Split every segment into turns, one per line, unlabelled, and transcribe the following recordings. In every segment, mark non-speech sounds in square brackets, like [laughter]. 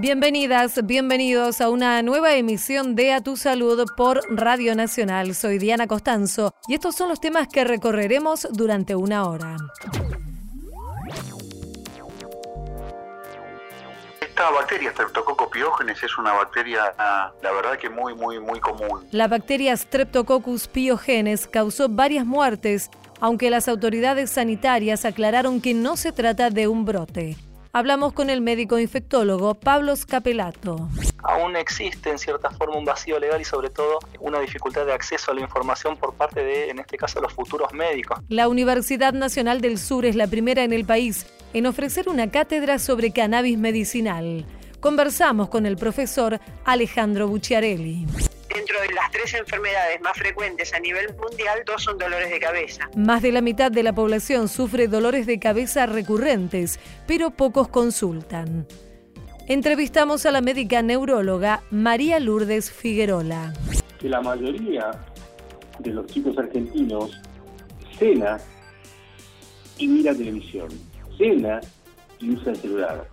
Bienvenidas, bienvenidos a una nueva emisión de A Tu Salud por Radio Nacional. Soy Diana Costanzo y estos son los temas que recorreremos durante una hora.
Esta bacteria, Streptococcus pyogenes, es una bacteria, la verdad que muy, muy, muy común.
La bacteria Streptococcus pyogenes causó varias muertes, aunque las autoridades sanitarias aclararon que no se trata de un brote. Hablamos con el médico infectólogo Pablo Scapelato.
Aún existe en cierta forma un vacío legal y sobre todo una dificultad de acceso a la información por parte de, en este caso, los futuros médicos.
La Universidad Nacional del Sur es la primera en el país en ofrecer una cátedra sobre cannabis medicinal. Conversamos con el profesor Alejandro Bucciarelli.
Dentro de las tres enfermedades más frecuentes a nivel mundial, dos son dolores de cabeza.
Más de la mitad de la población sufre dolores de cabeza recurrentes, pero pocos consultan. Entrevistamos a la médica neuróloga María Lourdes Figuerola.
Que la mayoría de los chicos argentinos cena y mira televisión, cena y usa el celular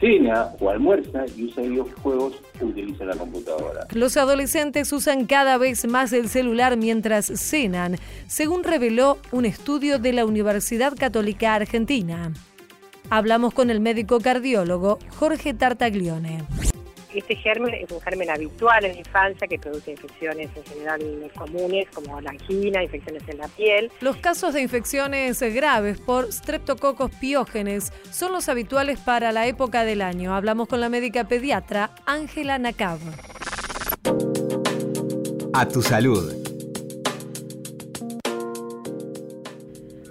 cena o almuerza y usa videojuegos o utiliza la computadora.
Los adolescentes usan cada vez más el celular mientras cenan, según reveló un estudio de la Universidad Católica Argentina. Hablamos con el médico cardiólogo Jorge Tartaglione.
Este germen es un germen habitual en la infancia que produce infecciones en general comunes como la angina, infecciones en la piel.
Los casos de infecciones graves por streptococos piógenes son los habituales para la época del año. Hablamos con la médica pediatra Ángela Nacab.
A tu salud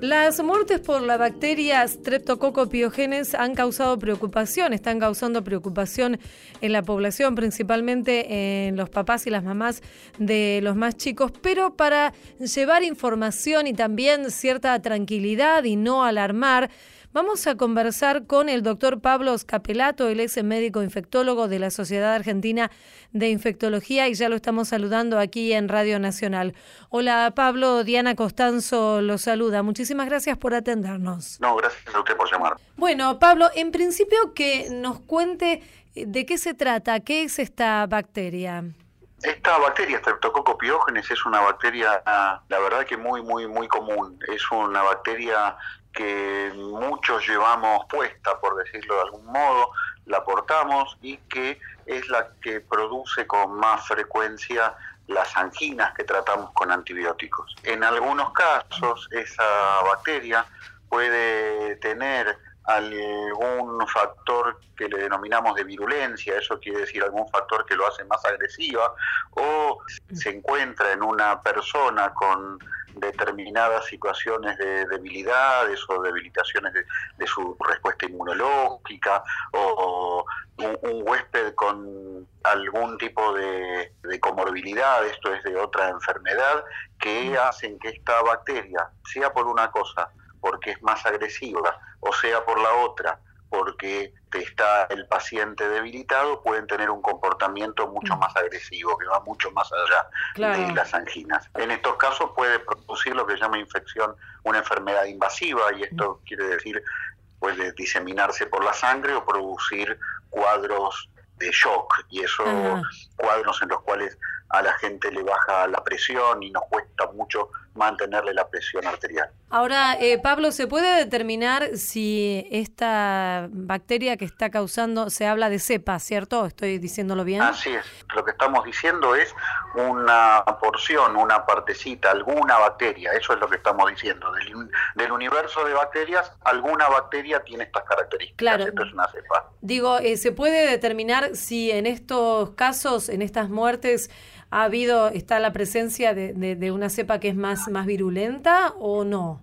Las muertes por la bacteria Streptococcus pyogenes han causado preocupación, están causando preocupación en la población, principalmente en los papás y las mamás de los más chicos, pero para llevar información y también cierta tranquilidad y no alarmar, Vamos a conversar con el doctor Pablo Scapelato, él es médico infectólogo de la Sociedad Argentina de Infectología y ya lo estamos saludando aquí en Radio Nacional. Hola Pablo, Diana Costanzo lo saluda. Muchísimas gracias por atendernos.
No, gracias a usted por llamar.
Bueno, Pablo, en principio que nos cuente de qué se trata, qué es esta bacteria.
Esta bacteria, Streptococcus pyogenes, es una bacteria, la verdad que muy, muy, muy común. Es una bacteria que muchos llevamos puesta, por decirlo de algún modo, la portamos y que es la que produce con más frecuencia las anginas que tratamos con antibióticos. En algunos casos esa bacteria puede tener algún factor que le denominamos de virulencia, eso quiere decir algún factor que lo hace más agresiva, o se encuentra en una persona con determinadas situaciones de debilidades o debilitaciones de, su respuesta inmunológica o, un, huésped con algún tipo de, de, comorbilidad, esto es de otra enfermedad, que hacen que esta bacteria, sea por una cosa, porque es más agresiva, o sea por la otra, porque está el paciente debilitado, pueden tener un comportamiento mucho mm. más agresivo, que va mucho más allá de las anginas. En estos casos puede producir lo que se llama infección, una enfermedad invasiva, y esto mm. quiere decir puede diseminarse por la sangre o producir cuadros de shock, y esos cuadros en los cuales a la gente le baja la presión y nos cuesta mucho mantenerle la presión arterial.
Ahora, eh, Pablo, ¿se puede determinar si esta bacteria que está causando, se habla de cepa, ¿cierto? ¿Estoy diciéndolo bien?
Así es. Lo que estamos diciendo es una porción, una partecita, alguna bacteria. Eso es lo que estamos diciendo. Del, del universo de bacterias, alguna bacteria tiene estas características.
Claro.
Esto es una cepa.
Digo, eh, ¿se puede determinar si en estos casos, en estas muertes, ha habido, está la presencia de, de, una cepa que es más, más virulenta o no?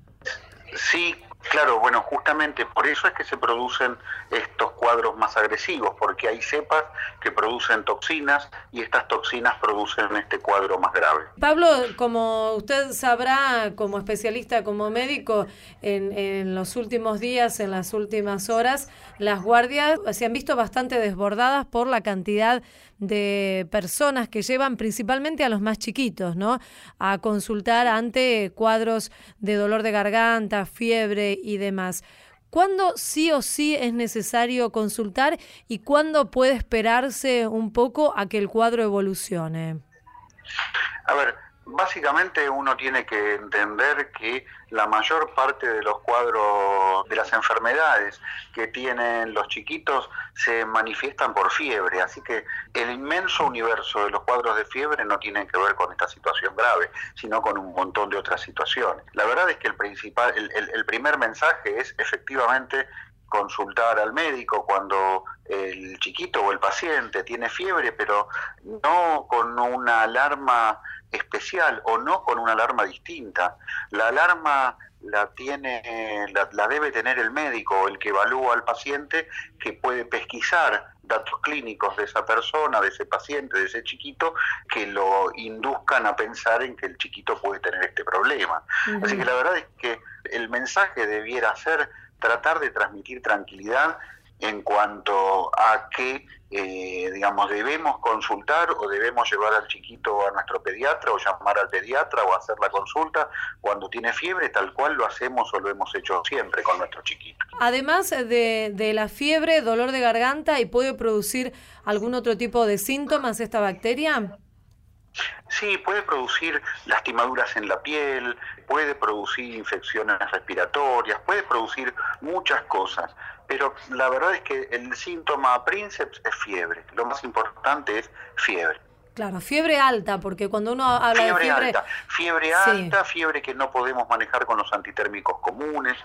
Sí, Claro, bueno, justamente por eso es que se producen estos cuadros más agresivos, porque hay cepas que producen toxinas y estas toxinas producen este cuadro más grave.
Pablo, como usted sabrá, como especialista, como médico, en, en los últimos días, en las últimas horas, las guardias se han visto bastante desbordadas por la cantidad de personas que llevan principalmente a los más chiquitos, ¿no? A consultar ante cuadros de dolor de garganta, fiebre y demás. ¿Cuándo sí o sí es necesario consultar y cuándo puede esperarse un poco a que el cuadro evolucione?
A ver, Básicamente uno tiene que entender que la mayor parte de los cuadros de las enfermedades que tienen los chiquitos se manifiestan por fiebre, así que el inmenso universo de los cuadros de fiebre no tienen que ver con esta situación grave, sino con un montón de otras situaciones. La verdad es que el principal, el, primer mensaje es efectivamente consultar al médico cuando el chiquito o el paciente tiene fiebre, pero no con una alarma especial o no con una alarma distinta. La alarma la tiene, la, debe tener el médico, el que evalúa al paciente, que puede pesquisar datos clínicos de esa persona, de ese paciente, de ese chiquito, que lo induzcan a pensar en que el chiquito puede tener este problema. Así que la verdad es que el mensaje debiera ser tratar de transmitir tranquilidad en cuanto a que, eh, digamos, debemos consultar o debemos llevar al chiquito a nuestro pediatra o llamar al pediatra o hacer la consulta cuando tiene fiebre, tal cual lo hacemos o lo hemos hecho siempre con nuestro chiquito.
Además de, de la fiebre, dolor de garganta y puede producir algún otro tipo de síntomas esta bacteria.
Sí, puede producir lastimaduras en la piel, puede producir infecciones respiratorias, puede producir muchas cosas, pero la verdad es que el síntoma princeps es fiebre. Lo más importante es fiebre.
Claro, fiebre alta, porque cuando uno habla
de
fiebre...
Alta, fiebre alta, fiebre que no podemos manejar con los antitérmicos comunes,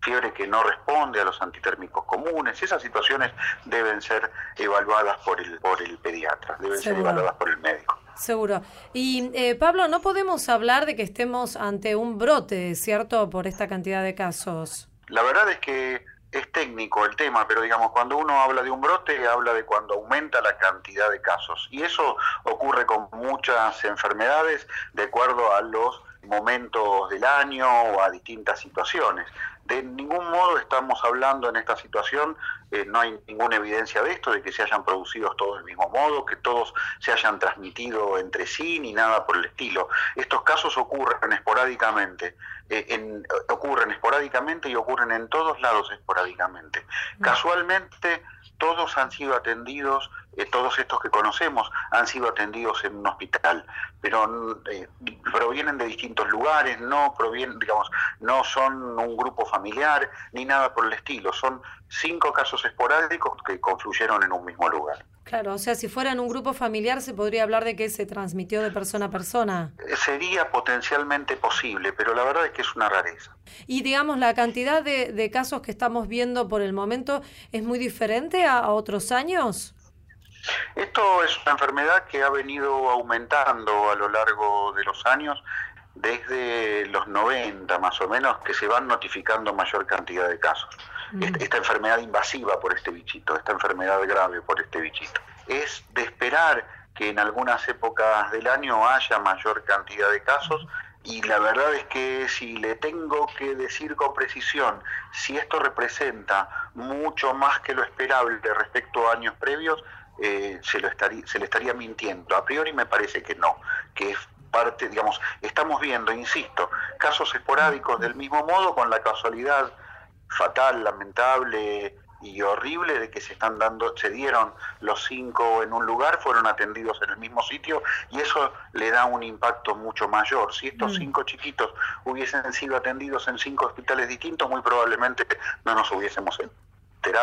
fiebre que no responde a los antitérmicos comunes. Esas situaciones deben ser evaluadas por el, por el pediatra, deben ser evaluadas por el médico.
Seguro. Y eh, Pablo, no podemos hablar de que estemos ante un brote, ¿cierto?, por esta cantidad de casos.
La verdad es que es técnico el tema, pero digamos, cuando uno habla de un brote, habla de cuando aumenta la cantidad de casos. Y eso ocurre con muchas enfermedades de acuerdo a los momentos del año o a distintas situaciones. De ningún modo estamos hablando en esta situación, eh, no hay ninguna evidencia de esto, de que se hayan producido todos del mismo modo, que todos se hayan transmitido entre sí, ni nada por el estilo. Estos casos ocurren esporádicamente, eh, en, ocurren esporádicamente y ocurren en todos lados esporádicamente. Mm. Casualmente todos han sido atendidos, eh, todos estos que conocemos han sido atendidos en un hospital, pero eh, provienen de distintos lugares, no provienen, digamos, no son un grupo familiar ni nada por el estilo, son cinco casos esporádicos que confluyeron en un mismo lugar.
Claro, o sea, si fueran un grupo familiar se podría hablar de que se transmitió de persona a persona.
Eh, sería potencialmente posible, pero la verdad es que es una rareza.
Y digamos, la cantidad de, casos que estamos viendo por el momento es muy diferente a, otros años.
Esto es una enfermedad que ha venido aumentando a lo largo de los años, desde los 90 más o menos, que se van notificando mayor cantidad de casos. Mm. esta, enfermedad invasiva por este bichito, esta enfermedad grave por este bichito. Es de esperar que en algunas épocas del año haya mayor cantidad de casos y la verdad es que si le tengo que decir con precisión si esto representa mucho más que lo esperable respecto a años previos, eh, se, lo estaría, se le estaría mintiendo. A priori me parece que no, que es parte, digamos, estamos viendo, insisto, casos esporádicos del mismo modo con la casualidad fatal, lamentable y horrible de que se están dando, se dieron los cinco en un lugar, fueron atendidos en el mismo sitio y eso le da un impacto mucho mayor. Si estos mm. cinco chiquitos hubiesen sido atendidos en cinco hospitales distintos, muy probablemente no nos hubiésemos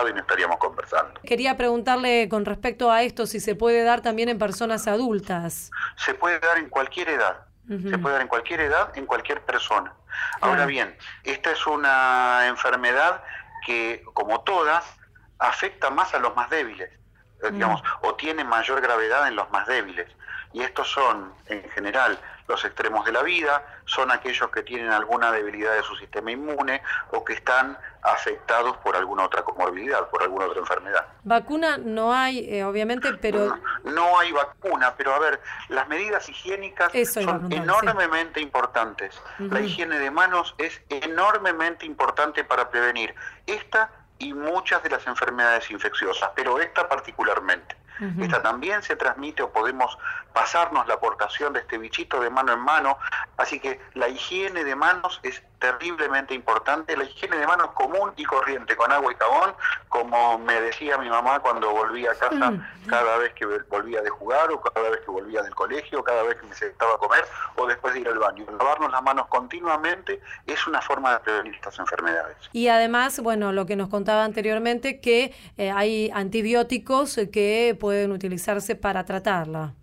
y no estaríamos conversando.
Quería preguntarle con respecto a esto si se puede dar también en personas adultas.
Se puede dar en cualquier edad. Se puede dar en cualquier edad, en cualquier persona. Ahora bien, esta es una enfermedad que, como todas, afecta más a los más débiles, eh, digamos, o tiene mayor gravedad en los más débiles. Y estos son, en general, los extremos de la vida, son aquellos que tienen alguna debilidad de su sistema inmune o que están afectados por alguna otra comorbilidad, por alguna otra enfermedad.
Vacuna no hay, eh, obviamente, pero...
No, hay vacuna, pero a ver, las medidas higiénicas son enormemente importantes. La higiene de manos es enormemente importante para prevenir esta y muchas de las enfermedades infecciosas, pero esta particularmente. Esta también se transmite o podemos pasarnos la aportación de este bichito de mano en mano. Así que la higiene de manos es terriblemente importante. La higiene de manos común y corriente, con agua y jabón, como me decía mi mamá cuando volvía a casa, mm. cada vez que volvía de jugar o cada vez que volvía del colegio, cada vez que me sentaba a comer o después de ir al baño. Lavarnos las manos continuamente es una forma de prevenir estas enfermedades.
Y además, bueno, lo que nos contaba anteriormente, que eh, hay antibióticos que pueden utilizarse para tratarla.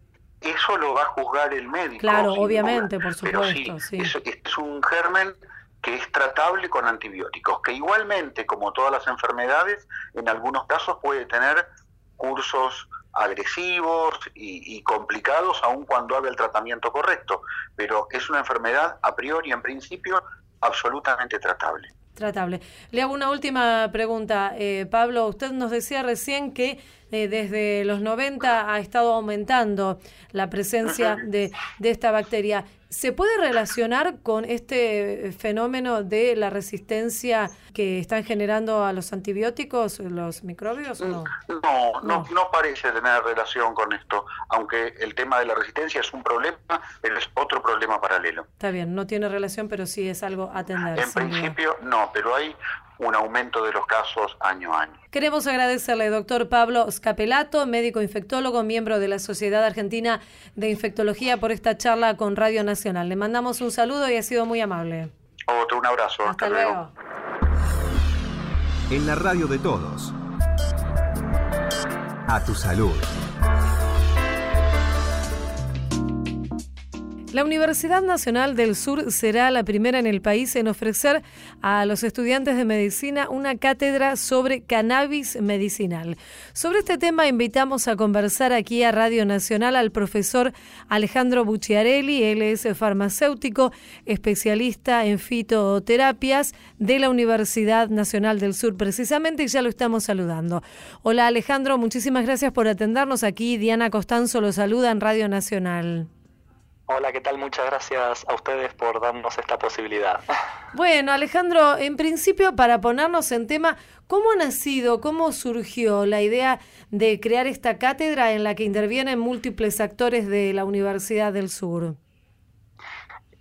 Eso lo va a juzgar el médico.
Claro, obviamente, por supuesto.
sí, Es, un germen que es tratable con antibióticos, que igualmente, como todas las enfermedades, en algunos casos puede tener cursos agresivos y, y, complicados aun cuando haga el tratamiento correcto, pero es una enfermedad a priori, en principio, absolutamente tratable.
Tratable. Le hago una última pregunta. Eh, Pablo, usted nos decía recién que eh, desde los 90 ha estado aumentando la presencia de, de esta bacteria. ¿Se puede relacionar con este fenómeno de la resistencia que están generando a los antibióticos, los microbios o
no? No, no, no parece tener relación con esto, aunque el tema de la resistencia es un problema, pero es otro problema paralelo.
Está bien, no tiene relación, pero sí es algo a atender.
En principio no, pero hay un aumento de los casos año a año.
Queremos agradecerle, doctor Pablo Scapelato, médico infectólogo, miembro de la Sociedad Argentina de Infectología, por esta charla con Radio Nacional. Le mandamos un saludo y ha sido muy amable.
Otro, un abrazo.
Hasta, luego.
En la radio de todos. A tu salud.
La Universidad Nacional del Sur será la primera en el país en ofrecer a los estudiantes de medicina una cátedra sobre cannabis medicinal. Sobre este tema invitamos a conversar aquí a Radio Nacional al profesor Alejandro Bucciarelli. Él es farmacéutico, especialista en fitoterapias de la Universidad Nacional del Sur precisamente y ya lo estamos saludando. Hola Alejandro, muchísimas gracias por atendernos aquí. Diana Costanzo lo saluda en Radio Nacional.
Hola, ¿qué tal? Muchas gracias a ustedes por darnos esta posibilidad. [laughs]
Bueno, Alejandro, en principio, para ponernos en tema, ¿cómo ha nacido, cómo surgió la idea de crear esta cátedra en la que intervienen múltiples actores de la Universidad del Sur?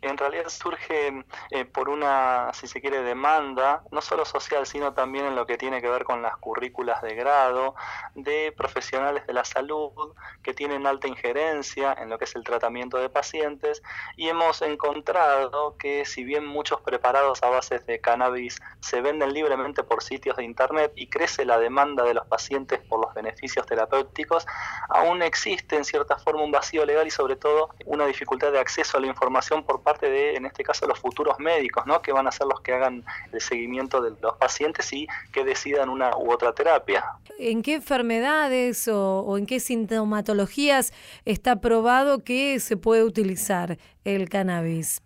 En realidad surge eh, por una, si se quiere, demanda, no solo social, sino también en lo que tiene que ver con las currículas de grado de profesionales de la salud que tienen alta injerencia en lo que es el tratamiento de pacientes. Y hemos encontrado que si bien muchos preparados a bases de cannabis se venden libremente por sitios de internet y crece la demanda de los pacientes por los beneficios terapéuticos, aún existe en cierta forma un vacío legal y sobre todo una dificultad de acceso a la información por parte parte de, en este caso, los futuros médicos, ¿no? que van a ser los que hagan el seguimiento de los pacientes y que decidan una u otra terapia.
¿En qué enfermedades o, en qué sintomatologías está probado que se puede utilizar el cannabis?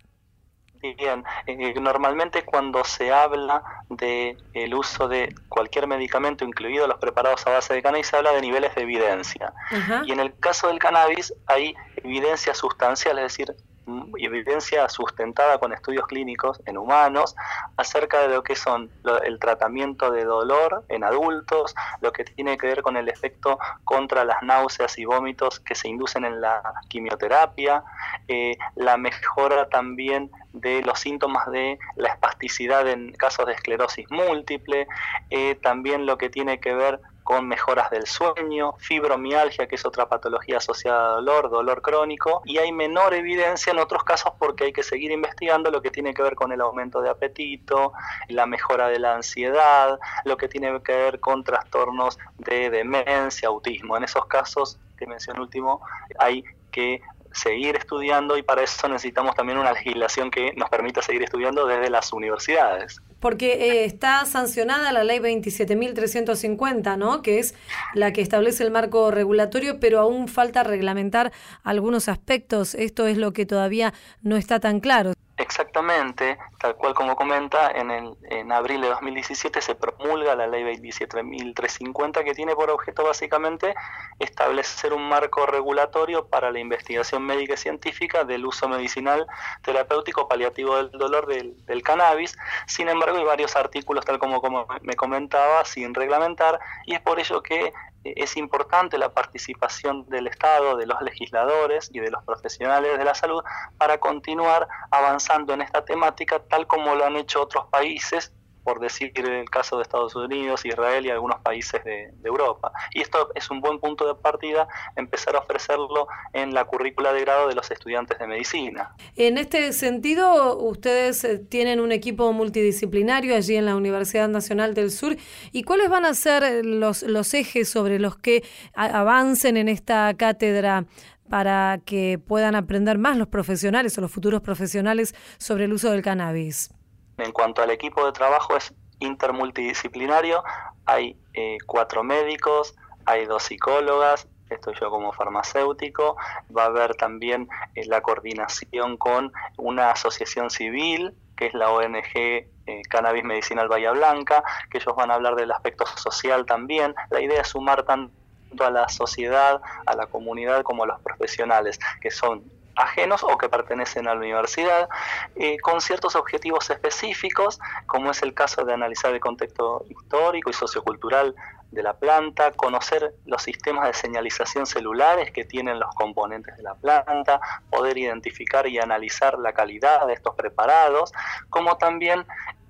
Bien, eh, normalmente cuando se habla de el uso de cualquier medicamento, incluidos los preparados a base de cannabis, se habla de niveles de evidencia. Y en el caso del cannabis hay evidencia sustancial, es decir, evidencia sustentada con estudios clínicos en humanos acerca de lo que son el tratamiento de dolor en adultos, lo que tiene que ver con el efecto contra las náuseas y vómitos que se inducen en la quimioterapia, eh, la mejora también de los síntomas de la espasticidad en casos de esclerosis múltiple, eh, también lo que tiene que ver con mejoras del sueño, fibromialgia, que es otra patología asociada a dolor, dolor crónico, y hay menor evidencia en otros casos porque hay que seguir investigando lo que tiene que ver con el aumento de apetito, la mejora de la ansiedad, lo que tiene que ver con trastornos de demencia, autismo. En esos casos que mencioné último, hay que seguir estudiando y para eso necesitamos también una legislación que nos permita seguir estudiando desde las universidades.
Porque eh, está sancionada la ley 27.350, ¿no? Que es la que establece el marco regulatorio, pero aún falta reglamentar algunos aspectos. Esto es lo que todavía no está tan claro.
Exactamente, tal cual como comenta, en, el, en abril de 2017 se promulga la ley 27.350 que tiene por objeto básicamente establecer un marco regulatorio para la investigación médica y científica del uso medicinal terapéutico paliativo del dolor del, del cannabis. Sin embargo, hay varios artículos, tal como, como me comentaba, sin reglamentar y es por ello que es importante la participación del Estado, de los legisladores y de los profesionales de la salud para continuar avanzando en esta temática tal como lo han hecho otros países por decir el caso de Estados Unidos, Israel y algunos países de, Europa. Y esto es un buen punto de partida, empezar a ofrecerlo en la currícula de grado de los estudiantes de medicina.
En este sentido, ustedes eh, tienen un equipo multidisciplinario allí en la Universidad Nacional del Sur. ¿Y cuáles van a ser los, los ejes sobre los que avancen en esta cátedra para que puedan aprender más los profesionales o los futuros profesionales sobre el uso del cannabis?
En cuanto al equipo de trabajo es intermultidisciplinario, hay eh, cuatro médicos, hay dos psicólogas, estoy yo como farmacéutico, va a haber también eh, la coordinación con una asociación civil, que es la ONG eh, Cannabis Medicinal Bahía Blanca, que ellos van a hablar del aspecto social también. La idea es sumar tanto a la sociedad, a la comunidad como a los profesionales, que son ajenos o que pertenecen a la universidad, eh, con ciertos objetivos específicos, como es el caso de analizar el contexto histórico y sociocultural de la planta, conocer los sistemas de señalización celulares que tienen los componentes de la planta, poder identificar y analizar la calidad de estos preparados, como también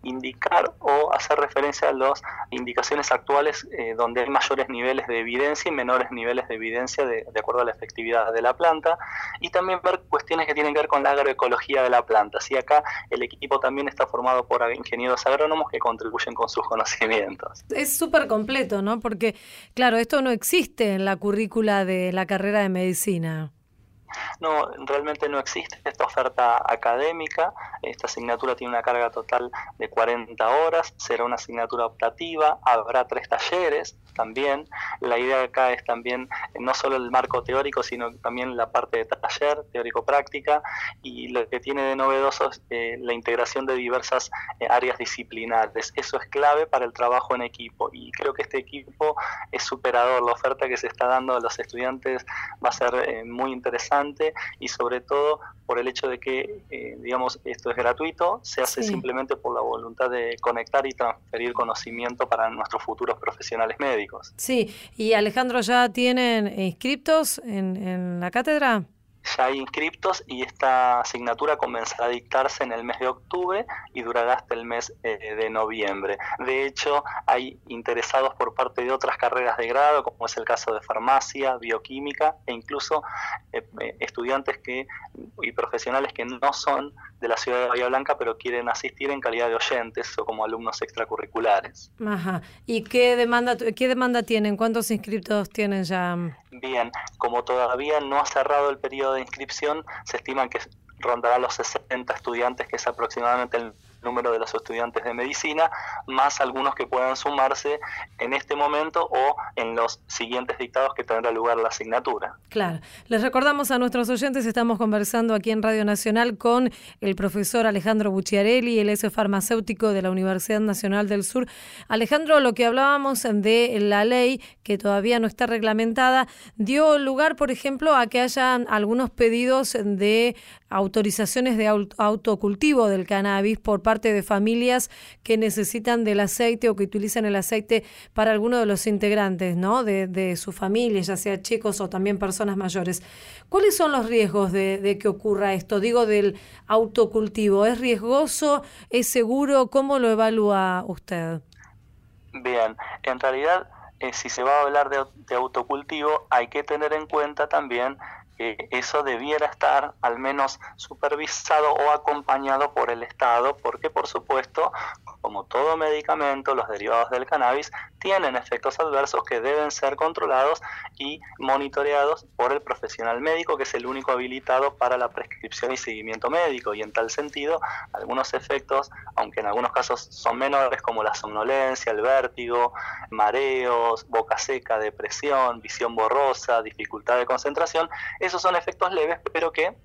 indicar o hacer referencia a las indicaciones actuales eh, donde hay mayores niveles de evidencia y menores niveles de evidencia de, acuerdo a la efectividad de la planta y también ver cuestiones que tienen que ver con la agroecología de la planta. Si acá el equipo también está formado por ingenieros agrónomos que contribuyen con sus conocimientos.
Es súper completo, ¿no? Porque, claro, esto no existe en la currícula de la carrera de medicina.
No, realmente no existe esta oferta académica. Esta asignatura tiene una carga total de 40 horas, será una asignatura optativa, habrá tres talleres también. La idea acá es también eh, no solo el marco teórico, sino también la parte de taller, teórico-práctica, y lo que tiene de novedoso es eh, la integración de diversas eh, áreas disciplinares. Eso es clave para el trabajo en equipo y creo que este equipo es superador. La oferta que se está dando a los estudiantes va a ser muy interesante y sobre todo por el hecho de que, digamos, esto es gratuito, se hace simplemente por la voluntad de conectar y transferir conocimiento para nuestros futuros profesionales médicos.
Sí, y Alejandro, ¿ya tienen inscriptos en, en la cátedra?
Ya hay inscriptos y esta asignatura comenzará a dictarse en el mes de octubre y durará hasta el mes eh, de noviembre. De hecho, hay interesados por parte de otras carreras de grado, como es el caso de farmacia, bioquímica e incluso eh, eh, estudiantes que y profesionales que no son de la ciudad de Bahía Blanca, pero quieren asistir en calidad de oyentes o como alumnos extracurriculares.
Ajá. ¿Y qué demanda, qué demanda tienen? ¿Cuántos inscriptos tienen ya?
Bien, como todavía no ha cerrado el periodo de inscripción, se estima que rondará los 60 estudiantes, que es aproximadamente el número de los estudiantes de medicina, más algunos que puedan sumarse en este momento o en los siguientes dictados que tendrá lugar la asignatura.
Claro. Les recordamos a nuestros oyentes, estamos conversando aquí en Radio Nacional con el profesor Alejandro Bucciarelli, el es farmacéutico de la Universidad Nacional del Sur. Alejandro, lo que hablábamos de la ley, que todavía no está reglamentada, dio lugar, por ejemplo, a que haya algunos pedidos de autorizaciones de autocultivo del cannabis por parte de familias que necesitan del aceite o que utilizan el aceite para alguno de los integrantes ¿no? de, de su familia, ya sea chicos o también personas mayores. ¿Cuáles son los riesgos de, de que ocurra esto? Digo, del autocultivo. ¿Es riesgoso? ¿Es seguro? ¿Cómo lo evalúa usted?
Bien, en realidad, eh, si se va a hablar de, de autocultivo, hay que tener en cuenta también eso debiera estar al menos supervisado o acompañado por el Estado, porque por supuesto, como todo medicamento, los derivados del cannabis tienen efectos adversos que deben ser controlados y monitoreados por el profesional médico, que es el único habilitado para la prescripción y seguimiento médico. Y en tal sentido, algunos efectos, aunque en algunos casos son menores, como la somnolencia, el vértigo, mareos, boca seca, depresión, visión borrosa, dificultad de concentración, esos son efectos leves, pero que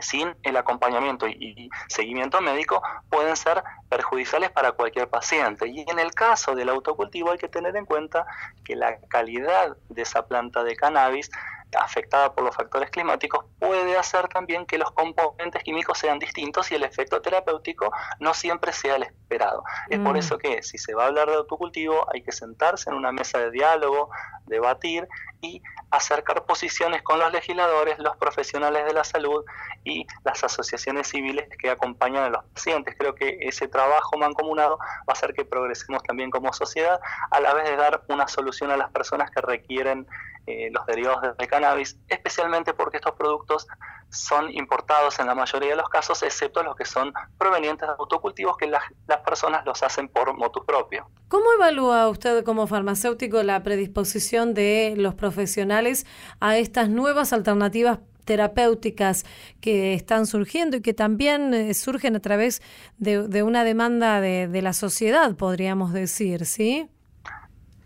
sin el acompañamiento y, seguimiento médico pueden ser perjudiciales para cualquier paciente. Y en el caso del autocultivo hay que tener en cuenta que la calidad de esa planta de cannabis afectada por los factores climáticos puede hacer también que los componentes químicos sean distintos y el efecto terapéutico no siempre sea el esperado. Es por mm. eso que si se va a hablar de autocultivo hay que sentarse en una mesa de diálogo, debatir y acercar posiciones con los legisladores, los profesionales de la salud y las asociaciones civiles que acompañan a los pacientes. Creo que ese trabajo mancomunado va a hacer que progresemos también como sociedad a la vez de dar una solución a las personas que requieren eh, los derivados del especialmente porque estos productos son importados en la mayoría de los casos, excepto los que son provenientes de autocultivos que las, las personas los hacen por motu propio.
¿Cómo evalúa usted como farmacéutico la predisposición de los profesionales a estas nuevas alternativas terapéuticas que están surgiendo y que también eh, surgen a través de, una demanda de, de la sociedad, podríamos decir, ¿sí?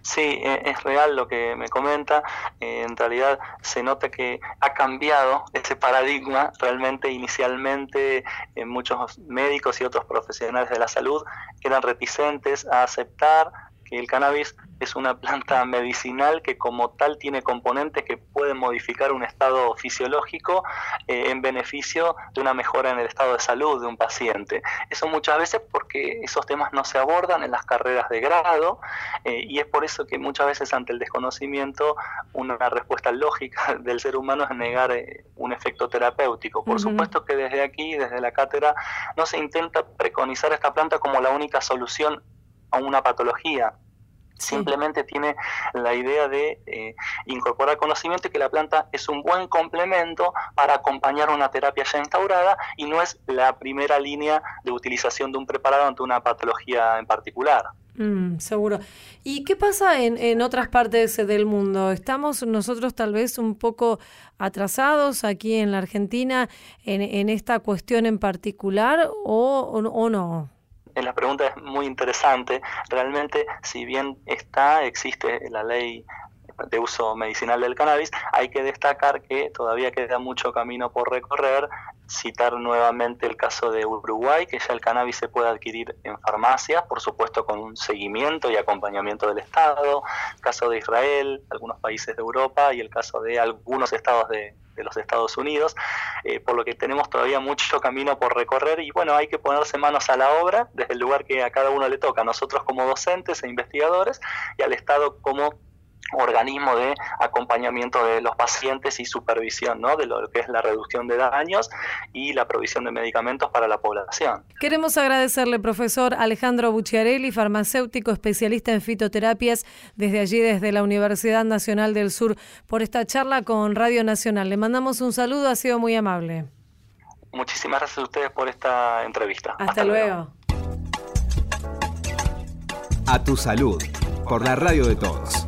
Sí, e, es real lo que me comenta. Eh, en realidad se nota que ha cambiado ese paradigma. Realmente inicialmente eh, muchos médicos y otros profesionales de la salud eran reticentes a aceptar que el cannabis es una planta medicinal que como tal tiene componentes que pueden modificar un estado fisiológico eh, en beneficio de una mejora en el estado de salud de un paciente. Eso muchas veces porque esos temas no se abordan en las carreras de grado eh, y es por eso que muchas veces ante el desconocimiento una respuesta lógica [laughs] del ser humano es negar eh, un efecto terapéutico. Por supuesto que desde aquí, desde la cátedra, no se intenta preconizar esta planta como la única solución a una patología. Simplemente tiene la idea de eh, incorporar conocimiento y que la planta es un buen complemento para acompañar una terapia ya instaurada y no es la primera línea de utilización de un preparado ante una patología en particular.
Mm, seguro. ¿Y qué pasa en, en, otras partes del mundo? ¿Estamos nosotros tal vez un poco atrasados aquí en la Argentina en, en esta cuestión en particular o, o no?
La pregunta es muy interesante. Realmente, si bien está, existe la ley de uso medicinal del cannabis, hay que destacar que todavía queda mucho camino por recorrer. Citar nuevamente el caso de Uruguay, que ya el cannabis se puede adquirir en farmacias, por supuesto con un seguimiento y acompañamiento del Estado, el caso de Israel, algunos países de Europa y el caso de algunos estados de, los Estados Unidos, eh, por lo que tenemos todavía mucho camino por recorrer y bueno, hay que ponerse manos a la obra desde el lugar que a cada uno le toca, nosotros como docentes e investigadores y al Estado como organismo de acompañamiento de los pacientes y supervisión ¿no? de lo que es la reducción de daños y la provisión de medicamentos para la población.
Queremos agradecerle, profesor Alejandro Bucciarelli, farmacéutico especialista en fitoterapias, desde allí, desde la Universidad Nacional del Sur, por esta charla con Radio Nacional. Le mandamos un saludo, ha sido muy amable.
Muchísimas gracias a ustedes por esta entrevista.
Hasta, luego.
A tu salud, por la radio de todos.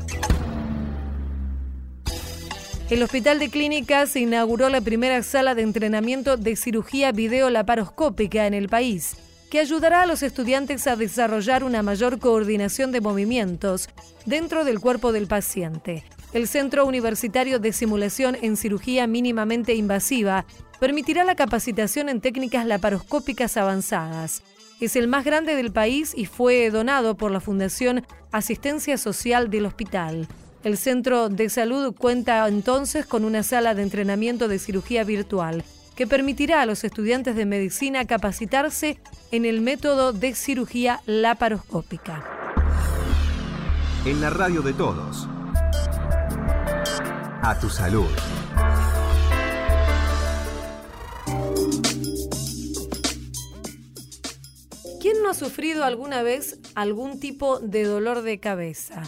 El Hospital de Clínicas inauguró la primera sala de entrenamiento de cirugía videolaparoscópica en el país, que ayudará a los estudiantes a desarrollar una mayor coordinación de movimientos dentro del cuerpo del paciente. El Centro Universitario de Simulación en Cirugía Mínimamente Invasiva permitirá la capacitación en técnicas laparoscópicas avanzadas. Es el más grande del país y fue donado por la Fundación Asistencia Social del Hospital. El centro de salud cuenta entonces con una sala de entrenamiento de cirugía virtual que permitirá a los estudiantes de medicina capacitarse en el método de cirugía laparoscópica.
En la radio de todos. A tu salud.
¿Quién no ha sufrido alguna vez algún tipo de dolor de cabeza?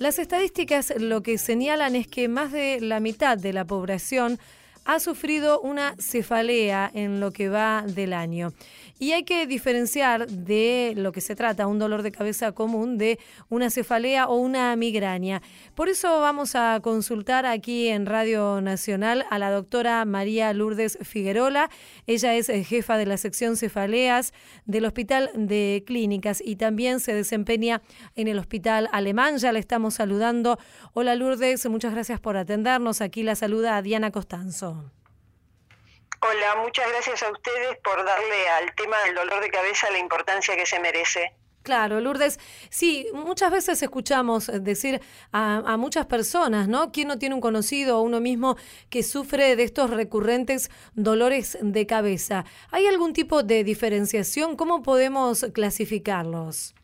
Las estadísticas lo que señalan es que más de la mitad de la población ha sufrido una cefalea en lo que va del año. Y hay que diferenciar de lo que se trata, un dolor de cabeza común, de una cefalea o una migraña. Por eso vamos a consultar aquí en Radio Nacional a la doctora María Lourdes Figuerola. Ella es eh, jefa de la sección cefaleas del Hospital de Clínicas y también se desempeña en el Hospital Alemán. Ya le estamos saludando. Hola Lourdes, muchas gracias por atendernos. Aquí la saluda Diana Costanzo.
Hola, muchas gracias a ustedes por darle al tema del dolor de cabeza la importancia que se merece.
Claro, Lourdes, sí, muchas veces escuchamos decir a, muchas personas, ¿no? ¿Quién no tiene un conocido o uno mismo que sufre de estos recurrentes dolores de cabeza? ¿Hay algún tipo de diferenciación? ¿Cómo podemos clasificarlos?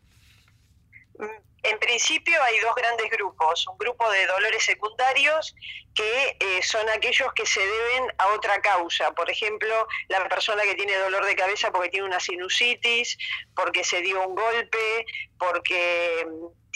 En principio hay dos grandes grupos, un grupo de dolores secundarios que eh, son aquellos que se deben a otra causa, por ejemplo, la persona que tiene dolor de cabeza porque tiene una sinusitis, porque se dio un golpe, porque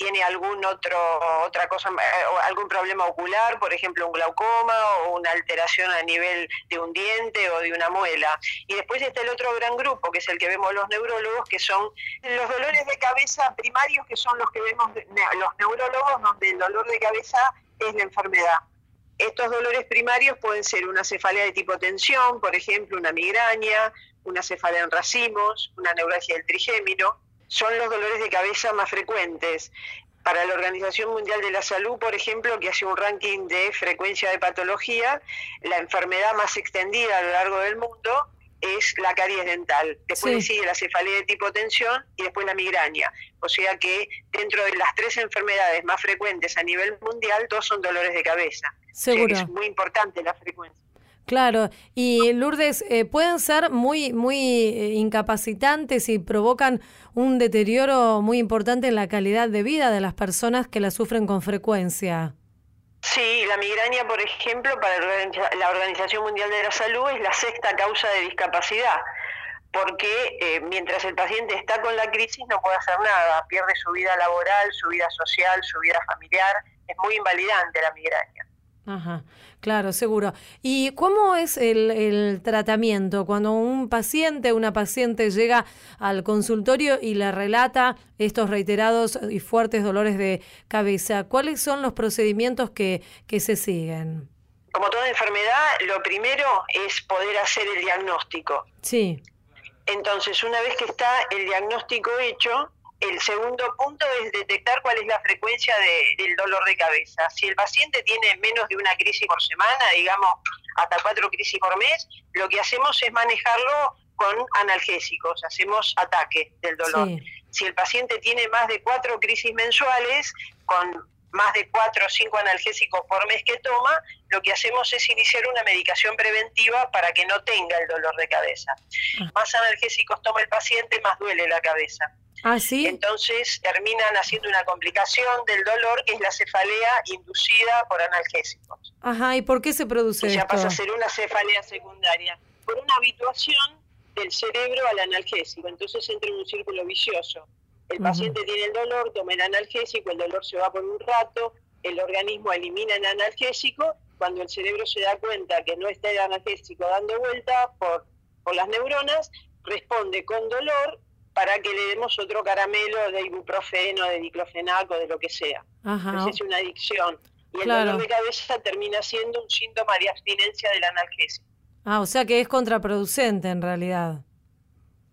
tiene algún otro otra cosa eh, algún problema ocular por ejemplo un glaucoma o una alteración a nivel de un diente o de una muela. Y después está el otro gran grupo que es el que vemos los neurólogos que son los dolores de cabeza primarios que son los que vemos los neurólogos donde el dolor de cabeza es la enfermedad. Estos dolores primarios pueden ser una cefalea de tipo tensión, por ejemplo, una migraña, una cefalea en racimos, una neuralgia del trigémino, son los dolores de cabeza más frecuentes. Para la Organización Mundial de la Salud, por ejemplo, que hace un ranking de frecuencia de patología, la enfermedad más extendida a lo largo del mundo es la caries dental. Después sigue la cefalea de tipo tensión y después la migraña. O sea que dentro de las tres enfermedades más frecuentes a nivel mundial, dos son dolores de cabeza.
Seguro.
es muy importante la frecuencia.
Claro, y Lourdes, eh, pueden ser muy, muy eh, incapacitantes y provocan un deterioro muy importante en la calidad de vida de las personas que la sufren con frecuencia.
Sí, la migraña, por ejemplo, para la Organización Mundial de la Salud es la sexta causa de discapacidad, porque eh, mientras el paciente está con la crisis no puede hacer nada, pierde su vida laboral, su vida social, su vida familiar, es muy invalidante la migraña.
Ajá, claro, seguro. ¿Y cómo es el, tratamiento cuando un paciente, una paciente llega al consultorio y le relata estos reiterados y fuertes dolores de cabeza? ¿Cuáles son los procedimientos que, que se siguen?
Como toda enfermedad, lo primero es poder hacer el diagnóstico.
Sí.
Entonces, una vez que está el diagnóstico hecho, el segundo punto es detectar cuál es la frecuencia del dolor de cabeza. Si el paciente tiene menos de una crisis por semana, digamos hasta cuatro crisis por mes, lo que hacemos es manejarlo con analgésicos, hacemos ataque del dolor. Si el paciente tiene más de cuatro crisis mensuales, con más de cuatro o cinco analgésicos por mes que toma, lo que hacemos es iniciar una medicación preventiva para que no tenga el dolor de cabeza. Ah. Más analgésicos toma el paciente, más duele la cabeza.
Ah, ¿sí?
Entonces terminan haciendo una complicación del dolor que es la cefalea inducida por analgésicos.
Ajá, ¿y por qué se produce
y
ya
pasa a ser una cefalea secundaria. Por una habituación del cerebro al analgésico, entonces entra en un círculo vicioso. El paciente tiene el dolor, toma el analgésico, el dolor se va por un rato, el organismo elimina el analgésico, cuando el cerebro se da cuenta que no está el analgésico dando vuelta por, por las neuronas, responde con dolor para que le demos otro caramelo de ibuprofeno, de diclofenaco, de lo que sea. Ajá. es una adicción. Y el dolor de cabeza termina siendo un síntoma de abstinencia del analgésico.
Ah, o sea que es contraproducente en realidad.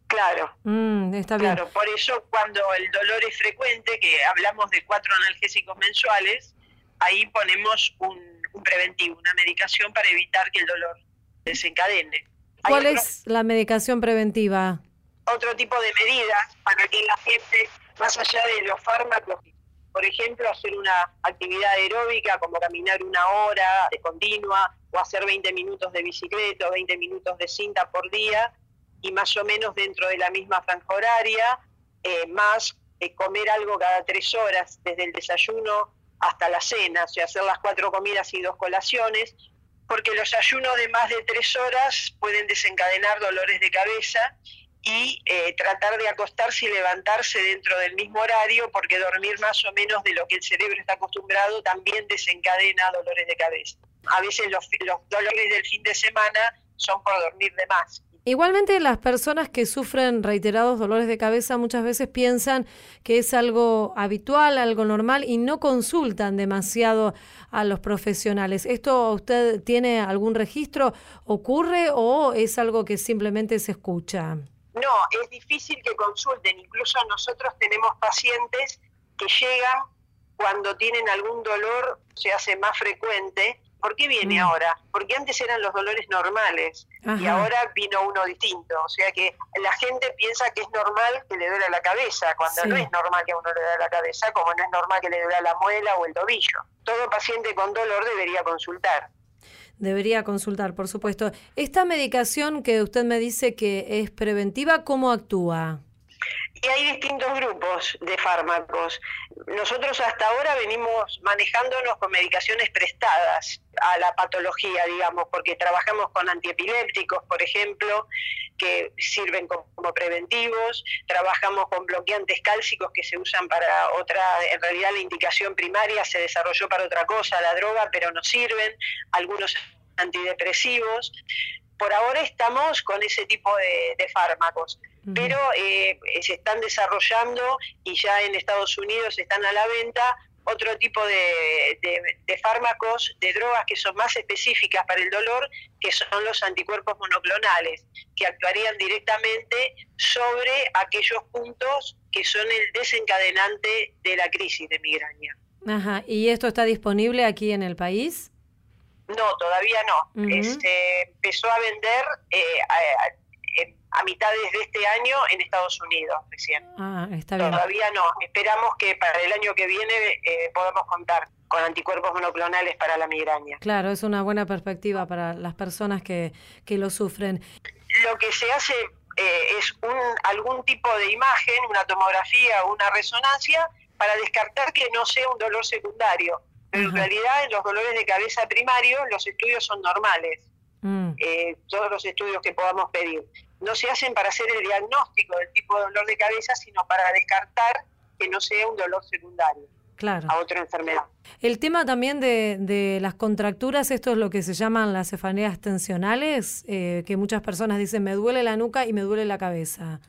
Claro.
Mm, está bien.
Claro, por eso cuando el dolor es frecuente, que hablamos de cuatro analgésicos mensuales, ahí ponemos un, preventivo, una medicación para evitar que el dolor desencadene.
¿Cuál es la medicación preventiva?
Otro tipo de medidas para que la gente, más allá de los fármacos, por ejemplo, hacer una actividad aeróbica como caminar una hora de continua o hacer 20 minutos de bicicleta o 20 minutos de cinta por día y más o menos dentro de la misma franja horaria, eh, más eh, comer algo cada tres horas, desde el desayuno hasta la cena, o sea, hacer las cuatro comidas y dos colaciones, porque los ayunos de más de tres horas pueden desencadenar dolores de cabeza y eh, tratar de acostarse y levantarse dentro del mismo horario, porque dormir más o menos de lo que el cerebro está acostumbrado también desencadena dolores de cabeza. A veces los, los dolores del fin de semana son por dormir de más.
Igualmente las personas que sufren reiterados dolores de cabeza muchas veces piensan que es algo habitual, algo normal y no consultan demasiado a los profesionales. ¿Esto usted tiene algún registro? ¿Ocurre o es algo que simplemente se escucha?
No, es difícil que consulten. Incluso nosotros tenemos pacientes que llegan cuando tienen algún dolor, se hace más frecuente, ¿Por qué viene mm. ahora? Porque antes eran los dolores normales y ahora vino uno distinto. O sea que la gente piensa que es normal que le duela la cabeza, cuando no es normal que a uno le duela la cabeza, como no es normal que le duela la muela o el tobillo. Todo paciente con dolor debería consultar.
Debería consultar, por supuesto. Esta medicación que usted me dice que es preventiva, ¿cómo actúa?
Y hay distintos grupos de fármacos. Nosotros hasta ahora venimos manejándonos con medicaciones prestadas a la patología, digamos, porque trabajamos con antiepilépticos, por ejemplo, que sirven como preventivos, trabajamos con bloqueantes cálcicos que se usan para otra, en realidad la indicación primaria se desarrolló para otra cosa, la droga, pero no sirven, algunos antidepresivos. Por ahora estamos con ese tipo de fármacos pero eh, se están desarrollando y ya en Estados Unidos están a la venta otro tipo de, fármacos, de drogas que son más específicas para el dolor, que son los anticuerpos monoclonales, que actuarían directamente sobre aquellos puntos que son el desencadenante de la crisis de migraña.
Ajá, ¿y esto está disponible aquí en el país?
No, todavía no. Este, empezó a vender eh, a mitades de este año en Estados Unidos recién.
Ah, está bien.
Todavía no. Esperamos que para el año que viene eh, podamos contar con anticuerpos monoclonales para la migraña.
Claro, es una buena perspectiva para las personas que, que lo sufren.
Lo que se hace eh, es un, algún tipo de imagen, una tomografía o una resonancia para descartar que no sea un dolor secundario. Pero en realidad en los dolores de cabeza primarios los estudios son normales. Mm. Eh, todos los estudios que podamos pedir no se hacen para hacer el diagnóstico del tipo de dolor de cabeza, sino para descartar que no sea un dolor secundario a otra enfermedad.
El tema también de, de, las contracturas, esto es lo que se llaman las cefaneas tensionales, eh, que muchas personas dicen me duele la nuca y me duele la cabeza.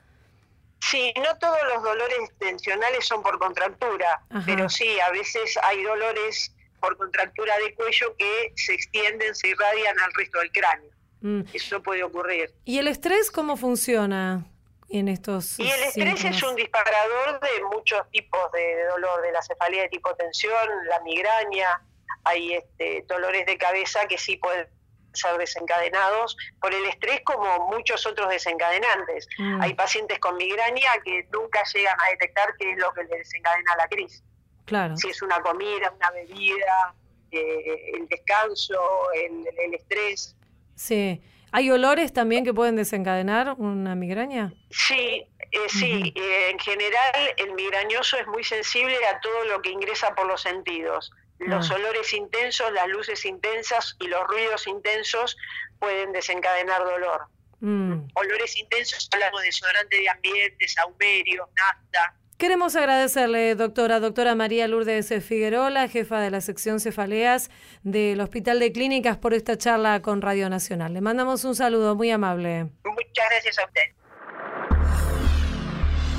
Sí, no todos los dolores tensionales son por contractura, pero sí, a veces hay dolores por contractura de cuello que se extienden, se irradian al resto del cráneo. Mm. Eso puede ocurrir.
¿Y el estrés cómo funciona en estos
Y el estrés es un disparador de muchos tipos de dolor, de la cefalea de tipo tensión, la migraña, hay este, dolores de cabeza que sí pueden ser desencadenados por el estrés como muchos otros desencadenantes. Mm. Hay pacientes con migraña que nunca llegan a detectar qué es lo que les desencadena la crisis.
Claro.
Si es una comida, una bebida, eh, el descanso, el estrés.
Sí. ¿Hay olores también que pueden desencadenar una migraña?
Sí, eh, sí. Eh, en general el migrañoso es muy sensible a todo lo que ingresa por los sentidos. Los ah. olores intensos, las luces intensas y los ruidos intensos pueden desencadenar dolor. Mm. Olores intensos, hablamos de desodorante de ambiente, saumerio, nafta,
Queremos agradecerle, doctora, doctora María Lourdes Figueroa, jefa de la sección cefaleas del Hospital de Clínicas, por esta charla con Radio Nacional. Le mandamos un saludo muy amable.
Muchas gracias a usted.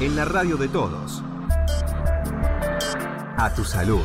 En la radio de todos. A tu salud.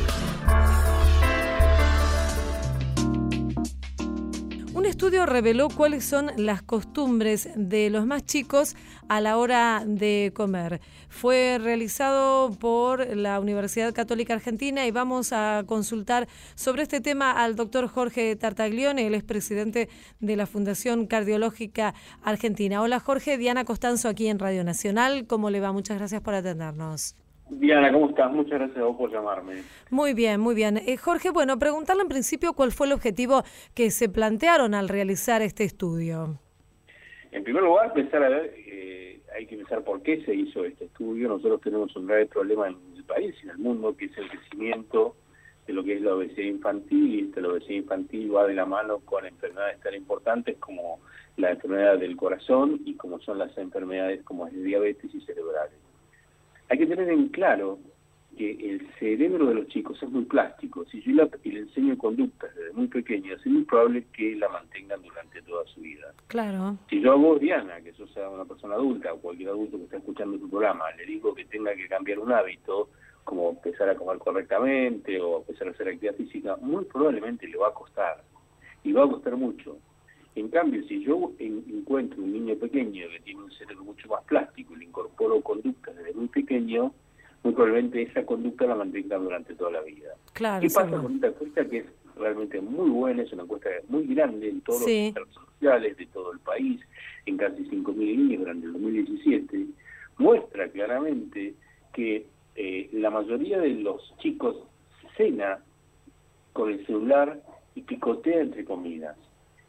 Un estudio reveló cuáles son las costumbres de los más chicos a la hora de comer. Fue realizado por la Universidad Católica Argentina y vamos a consultar sobre este tema al doctor Jorge Tartaglione, él es presidente de la Fundación Cardiológica Argentina. Hola Jorge, Diana Costanzo aquí en Radio Nacional. ¿Cómo le va? Muchas gracias por atendernos.
Diana, ¿cómo estás? Muchas gracias a vos por llamarme.
Muy bien, muy bien. Eh, Jorge, bueno, preguntarle en principio cuál fue el objetivo que se plantearon al realizar este estudio.
En primer lugar, pensar a ver, eh, hay que pensar por qué se hizo este estudio. Nosotros tenemos un grave problema en el país y en el mundo, que es el crecimiento de lo que es la obesidad infantil, y esta la obesidad infantil va de la mano con enfermedades tan importantes como la enfermedad del corazón y como son las enfermedades como es diabetes y cerebrales. Hay que tener en claro que el cerebro de los chicos es muy plástico. Si yo le enseño conductas desde muy pequeños, es muy probable que la mantengan durante toda su vida.
Claro.
Si yo a vos, Diana, que sos una persona adulta o cualquier adulto que está escuchando tu programa, le digo que tenga que cambiar un hábito, como empezar a comer correctamente o empezar a hacer actividad física, muy probablemente le va a costar. Y va a costar mucho. En cambio, si yo encuentro un niño pequeño que tiene un cerebro mucho más plástico y le incorporo conductas desde muy pequeño, muy probablemente esa conducta la mantenga durante toda la vida.
Claro,
¿Qué pasa con esta conducta que es realmente muy buena, es una encuesta muy grande en todos los centros sociales de todo el país, en casi 5.000 niños durante el 2017, muestra claramente que eh, la mayoría de los chicos cena con el celular y picotea entre comidas.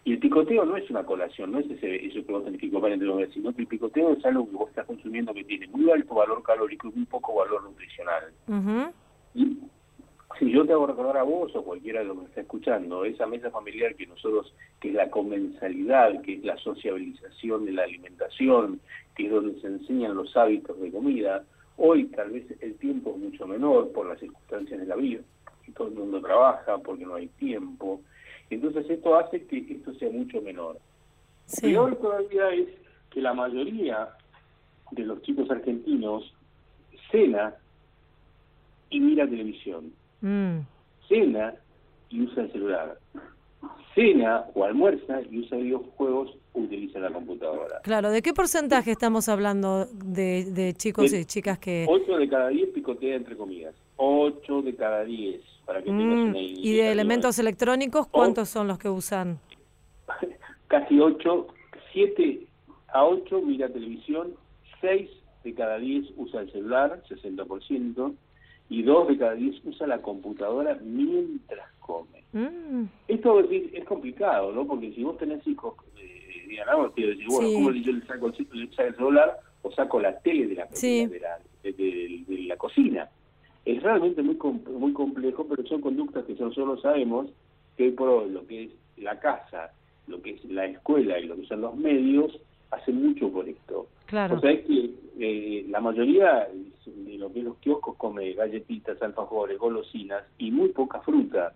Y el picoteo no es una colación, no es ese, eso que vos tenés que comer entre comidas, sino que el picoteo es algo que vos estás consumiendo que tiene muy alto valor calórico y muy poco valor nutricional. Y si yo te hago recordar a vos o cualquiera de los que está escuchando, esa mesa familiar que nosotros, que es la comensalidad, que es la sociabilización de la alimentación, que es donde se enseñan los hábitos de comida, hoy tal vez el tiempo es mucho menor por las circunstancias de la vida, y todo el mundo trabaja porque no hay tiempo, entonces esto hace que esto sea mucho menor. Peor todavía es que la mayoría de los chicos argentinos cena y mira televisión. Mm. Cena y usa el celular. Cena o almuerza y usa videojuegos o utiliza la computadora.
Claro, ¿de qué porcentaje estamos hablando de, chicos y chicas que...
8 de cada 10 picotea entre comidas. 8 de cada 10, para que tengas mm, una idea.
¿Y de elementos electrónicos cuántos son los que usan? [laughs]
Casi 8, 7 a 8 mira televisión, 6 de cada 10 usa el celular, 60%, y 2 de cada 10 usa la computadora mientras come. Mm. Esto es, complicado, ¿no? Porque si vos tenés hijos, eh, digan, ah, decir, bueno, ¿cómo yo le saco, el celular o saco la tele de la, de, la, de la cocina? Es realmente muy muy complejo, pero son conductas que nosotros sabemos que hoy por hoy lo que es la casa, lo que es la escuela y lo que son los medios, hace mucho por esto.
Claro.
O sea, es que eh, la mayoría de lo que los kioscos come galletitas, alfajores, golosinas y muy poca fruta.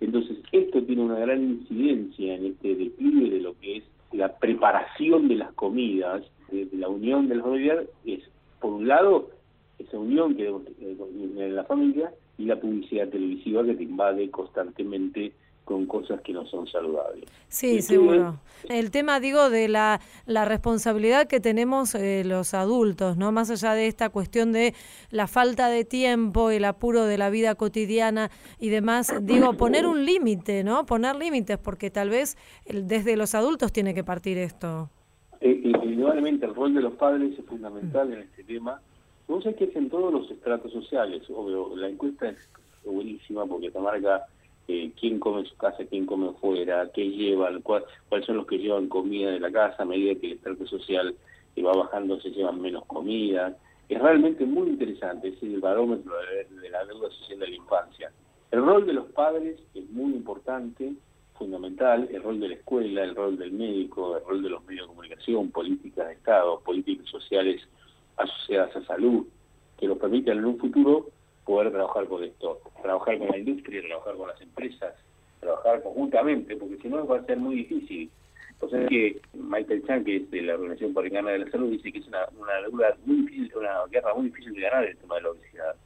Entonces, esto tiene una gran incidencia en este declive de lo que es la preparación de las comidas, de, la unión de las familias, es, por un lado, esa unión que en la familia y la publicidad televisiva que te invade constantemente con cosas que no son saludables.
Sí, seguro. El tema, digo, de la, la responsabilidad que tenemos eh, los adultos, ¿no? Más allá de esta cuestión de la falta de tiempo, el apuro de la vida cotidiana y demás, digo, poner un límite, ¿no? Poner límites, porque tal vez desde los adultos tiene que partir esto.
Eh, indudablemente el rol de los padres es fundamental en este tema Vos sabés que es en todos los estratos sociales, obvio, la encuesta es buenísima porque te marca eh, quién come en su casa, quién come fuera, qué llevan, cuáles son los que llevan comida de la casa, a medida que el estrato social eh, va bajando se llevan menos comida. Es realmente muy interesante, es el barómetro de, la deuda social de la infancia. El rol de los padres es muy importante, fundamental, el rol de la escuela, el rol del médico, el rol de los medios de comunicación, políticas de Estado, políticas sociales asociadas a salud, que nos permitan en un futuro poder trabajar con esto, trabajar con la industria, trabajar con las empresas, trabajar conjuntamente, porque si no va a ser muy difícil. Entonces que Michael Chan, que es de la Organización Panamericana de la Salud, dice que es una, una, muy difícil, una guerra muy difícil de ganar el tema de la obesidad,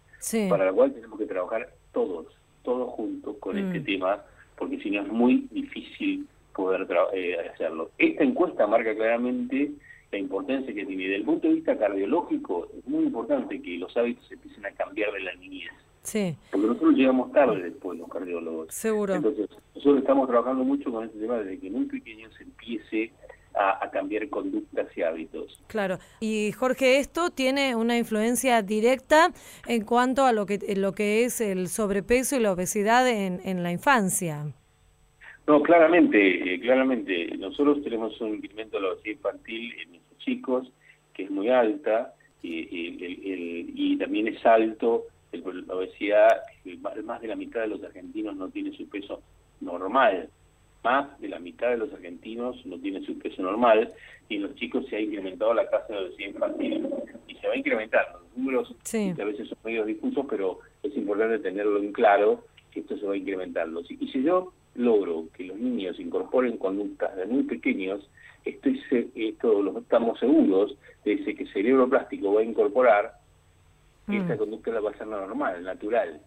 para la cual tenemos que trabajar todos, todos juntos con mm. este tema, porque si no es muy difícil poder eh, hacerlo. Esta encuesta marca claramente la importancia que tiene. Desde el punto de vista cardiológico, es muy importante que los hábitos empiecen a cambiar de la niñez.
Sí.
Porque nosotros llegamos tarde después, los cardiólogos.
Seguro.
Entonces, nosotros estamos trabajando mucho con este tema desde que muy pequeño se empiece a, cambiar conductas y hábitos.
Claro. Y Jorge, esto tiene una influencia directa en cuanto a lo que, lo que es el sobrepeso y la obesidad en, en la infancia.
No, claramente, eh, claramente. Nosotros tenemos un incremento de la obesidad infantil en nuestros chicos, que es muy alta, y, también es alto la obesidad, más de la mitad de los argentinos no tiene su peso normal, más de la mitad de los argentinos no tiene su peso normal, y en los chicos se ha incrementado la tasa de obesidad infantil, y se va a incrementar. Los números a veces son medio difusos, pero es importante tenerlo en claro, que esto se va incrementando. Y si yo logro que los niños incorporen conductas de muy pequeños, estoy esto lo estamos seguros de que el cerebro plástico va a incorporar mm. esta conducta la va a ser normal, natural.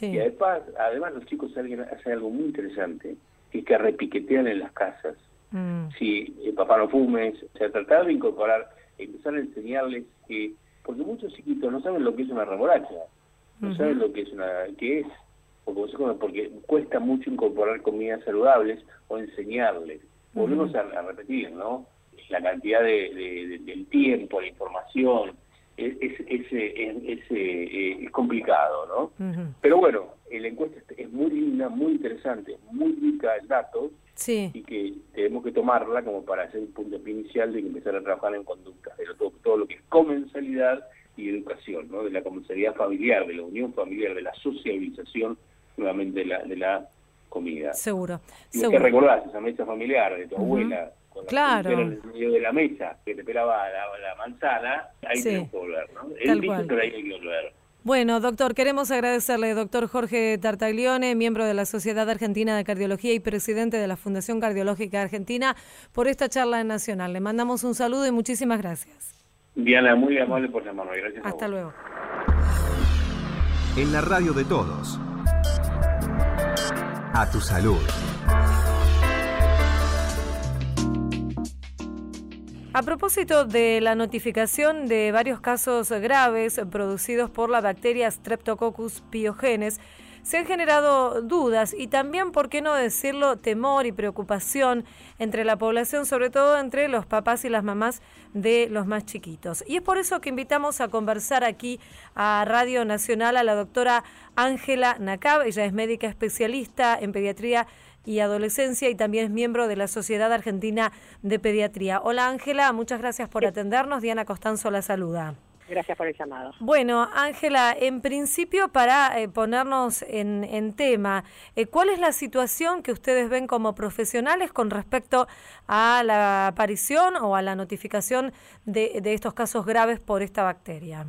Y además, además los chicos hacen, algo muy interesante, que es que repiquetean en las casas. Mm. Si el papá no fumes, o sea, tratar de incorporar, empezar a enseñarles que, porque muchos chiquitos no saben lo que es una remolacha, no saben lo que es una, que es porque cuesta mucho incorporar comidas saludables o enseñarles. Volvemos a, repetir, ¿no? La cantidad de, del tiempo, la información, es, es, es, es complicado, ¿no? Pero bueno, la encuesta es muy linda, muy interesante, muy rica en datos y que tenemos que tomarla como para hacer un punto inicial de que empezar a trabajar en conductas, de todo, todo lo que es comensalidad y educación, ¿no? de la comensalidad familiar, de la unión familiar, de la socialización nuevamente de la, de la comida.
Seguro.
Y que recordás esa mesa familiar de tu abuela, con claro. en el medio de la mesa, que te pelaba la, manzana, ahí tenemos que volver, ¿no? Es difícil, pero ahí hay que volver.
Bueno, doctor, queremos agradecerle, doctor Jorge Tartaglione, miembro de la Sociedad Argentina de Cardiología y presidente de la Fundación Cardiológica Argentina, por esta charla nacional. Le mandamos un saludo y muchísimas gracias.
Diana, muy amable por llamarme. Gracias.
Hasta luego.
En la radio de todos. A tu salud.
A propósito de la notificación de varios casos graves producidos por la bacteria Streptococcus pyogenes, se han generado dudas y también, por qué no decirlo, temor y preocupación entre la población, sobre todo entre los papás y las mamás de los más chiquitos. Y es por eso que invitamos a conversar aquí a Radio Nacional a la doctora Ángela Nacab. Ella es médica especialista en pediatría y Adolescencia y también es miembro de la Sociedad Argentina de Pediatría. Hola Ángela, muchas gracias por atendernos. Diana Costanzo la saluda.
Gracias por el llamado.
Bueno, Ángela, en principio para eh, ponernos en, tema, eh, ¿cuál es la situación que ustedes ven como profesionales con respecto a la aparición o a la notificación de, estos casos graves por esta bacteria?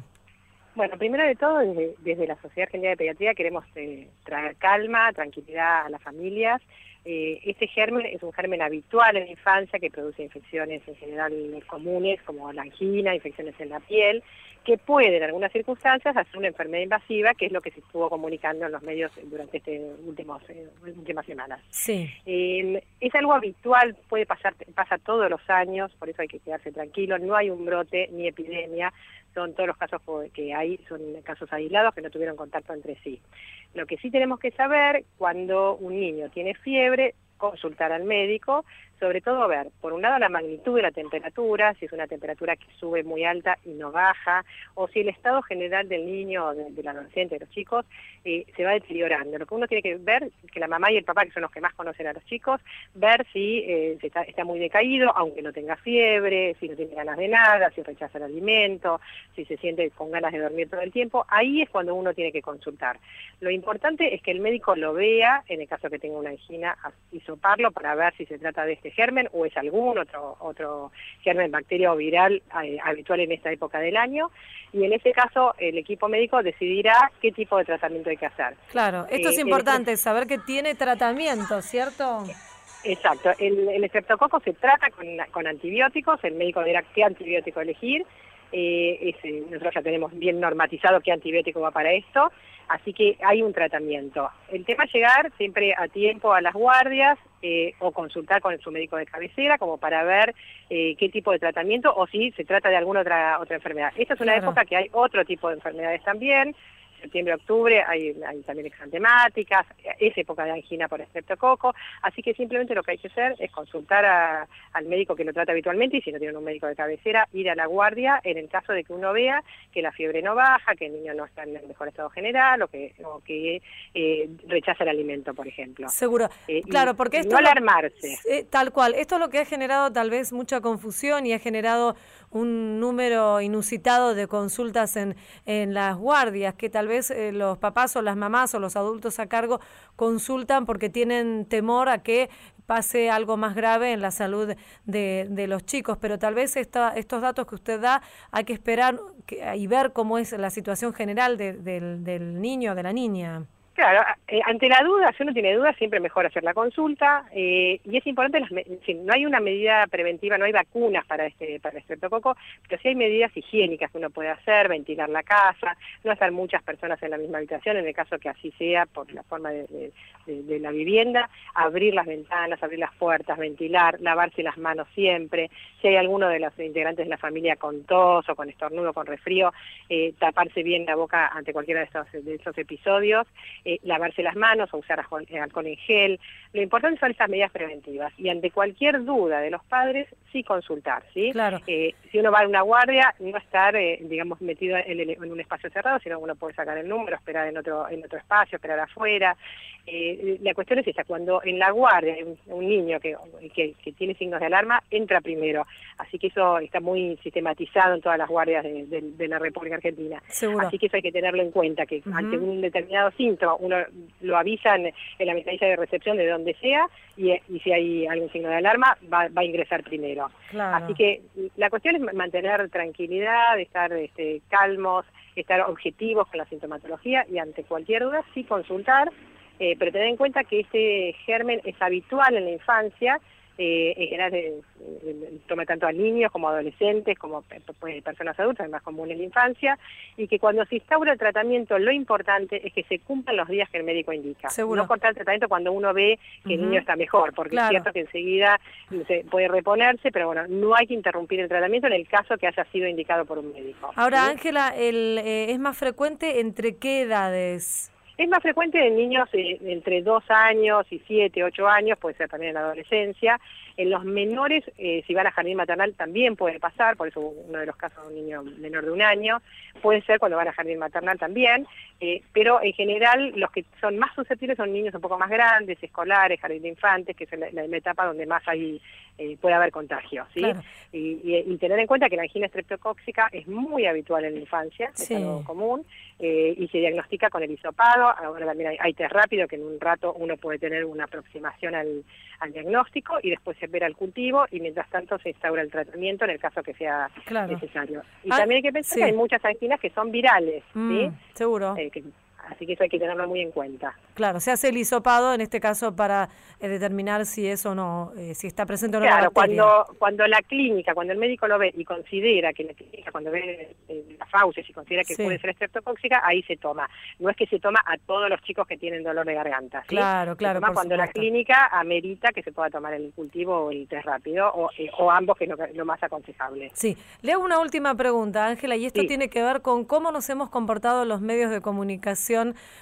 Bueno, primero de todo, desde, la Sociedad Argentina de Pediatría queremos eh, traer calma, tranquilidad a las familias eh, este germen es un germen habitual en la infancia que produce infecciones en general comunes como la angina, infecciones en la piel, que puede en algunas circunstancias hacer una enfermedad invasiva, que es lo que se estuvo comunicando en los medios durante estas últimos, eh, últimas semanas.
Sí.
Eh, es algo habitual, puede pasar, pasa todos los años, por eso hay que quedarse tranquilo, no hay un brote ni epidemia, son todos los casos que hay, son casos aislados que no tuvieron contacto entre sí. Lo que sí tenemos que saber cuando un niño tiene fiebre, consultar al médico, sobre todo ver, por un lado, la magnitud de la temperatura, si es una temperatura que sube muy alta y no baja, o si el estado general del niño o del adolescente, de los chicos, eh, se va deteriorando. Lo que uno tiene que ver, que la mamá y el papá, que son los que más conocen a los chicos, ver si eh, está, muy decaído, aunque no tenga fiebre, si no tiene ganas de nada, si rechaza el alimento, si se siente con ganas de dormir todo el tiempo, ahí es cuando uno tiene que consultar. Lo importante es que el médico lo vea, en el caso que tenga una angina, y soparlo para ver si se trata de este germen o es algún otro, otro germen, bacteria o viral eh, habitual en esta época del año. Y en ese caso el equipo médico decidirá qué tipo de tratamiento hay que hacer.
Claro, esto es eh, importante, saber que tiene tratamiento, ¿cierto?
Exacto, el, el estreptococo se trata con, con antibióticos, el médico dirá qué antibiótico elegir, eh, nosotros ya tenemos bien normatizado qué antibiótico va para esto, así que hay un tratamiento. El tema es llegar siempre a tiempo a las guardias eh, o consultar con su médico de cabecera como para ver eh, qué tipo de tratamiento o si se trata de alguna otra, otra enfermedad. Esta es una época que hay otro tipo de enfermedades también, septiembre, octubre, hay, también exantemáticas, es época de angina por estreptococo, así que simplemente lo que hay que hacer es consultar al médico que lo trata habitualmente y si no tiene un médico de cabecera, ir a la guardia en el caso de que uno vea que la fiebre no baja, que el niño no está en el mejor estado general o que, que eh, rechaza el alimento, por ejemplo.
Seguro, eh, claro, porque esto...
No alarmarse.
Eh, tal cual, esto es lo que ha generado tal vez mucha confusión y ha generado un número inusitado de consultas en, en las guardias, que tal vez eh, los papás o las mamás o los adultos a cargo consultan porque tienen temor a que pase algo más grave en la salud de, de los chicos, pero tal vez esta, estos datos que usted da hay que esperar y ver cómo es la situación general del, del niño o de la niña.
Claro, eh, ante la duda, si uno tiene dudas, siempre mejor hacer la consulta eh, y es importante, no hay una medida preventiva, no hay vacunas para este para el estreptococo, pero sí hay medidas higiénicas que uno puede hacer, ventilar la casa, no estar muchas personas en la misma habitación, en el caso que así sea por la forma de, la vivienda, abrir las ventanas, abrir las puertas, ventilar, lavarse las manos siempre, si hay alguno de los integrantes de la familia con tos o con estornudo, con resfrío, eh, taparse bien la boca ante cualquiera de estos, episodios lavarse las manos o usar eh, alcohol en gel. Lo importante son estas medidas preventivas y ante cualquier duda de los padres, sí consultar, ¿sí?
Claro.
si uno va a una guardia, no estar, digamos, metido en, un espacio cerrado, sino uno puede sacar el número, esperar en otro, en otro espacio, esperar afuera. la cuestión es esa, cuando en la guardia hay un, niño que, que, tiene signos de alarma, entra primero. Así que eso está muy sistematizado en todas las guardias de, la República Argentina. Así que eso hay que tenerlo en cuenta, que ante un determinado síntoma uno lo avisa en, la ventanilla de recepción de donde sea y, si hay algún signo de alarma va, a ingresar primero. Así que la cuestión es mantener tranquilidad, estar este, calmos, estar objetivos con la sintomatología y ante cualquier duda sí consultar, eh, pero tener en cuenta que este germen es habitual en la infancia eh, en general eh, toma tanto a niños como a adolescentes, como personas adultas, es más común en la infancia, y que cuando se instaura el tratamiento lo importante es que se cumplan los días que el médico indica. No cortar el tratamiento cuando uno ve que el niño está mejor, porque es cierto que enseguida se puede reponerse, pero bueno, no hay que interrumpir el tratamiento en el caso que haya sido indicado por un médico.
Ahora, Ángela, eh, ¿es más frecuente entre qué edades?
Es más frecuente en niños eh, entre 2 años y 7, 8 años, puede ser también en la adolescencia. En los menores, eh, si van a jardín maternal, también puede pasar, por eso uno de los casos de un niño menor de un año, puede ser cuando van a jardín maternal también, eh, pero en general los que son más susceptibles son niños un poco más grandes, escolares, jardín de infantes, que es la, etapa donde más hay puede haber contagio, ¿sí? Y, tener en cuenta que la angina estreptocóxica es muy habitual en la infancia, es algo común, y se diagnostica con el hisopado, ahora también hay, test rápido que en un rato uno puede tener una aproximación al, diagnóstico y después se espera el cultivo y mientras tanto se instaura el tratamiento en el caso que sea necesario. Y ah, también hay que pensar que hay muchas anginas que son virales, ¿sí?
Mm, seguro.
Eh, Así que eso hay que tenerlo muy en cuenta.
Claro, se hace el hisopado en este caso para eh, determinar si es o no, eh, si está presente o no
claro, cuando, cuando la clínica, cuando el médico lo ve y considera que la clínica, cuando ve eh, la fauces y considera que puede ser estreptocóxica, ahí se toma. No es que se toma a todos los chicos que tienen dolor de garganta.
Claro, claro.
cuando la clínica amerita que se pueda tomar el cultivo o el test rápido, o, o ambos, que es lo, más aconsejable.
Sí. Le hago una última pregunta, Ángela, y esto tiene que ver con cómo nos hemos comportado los medios de comunicación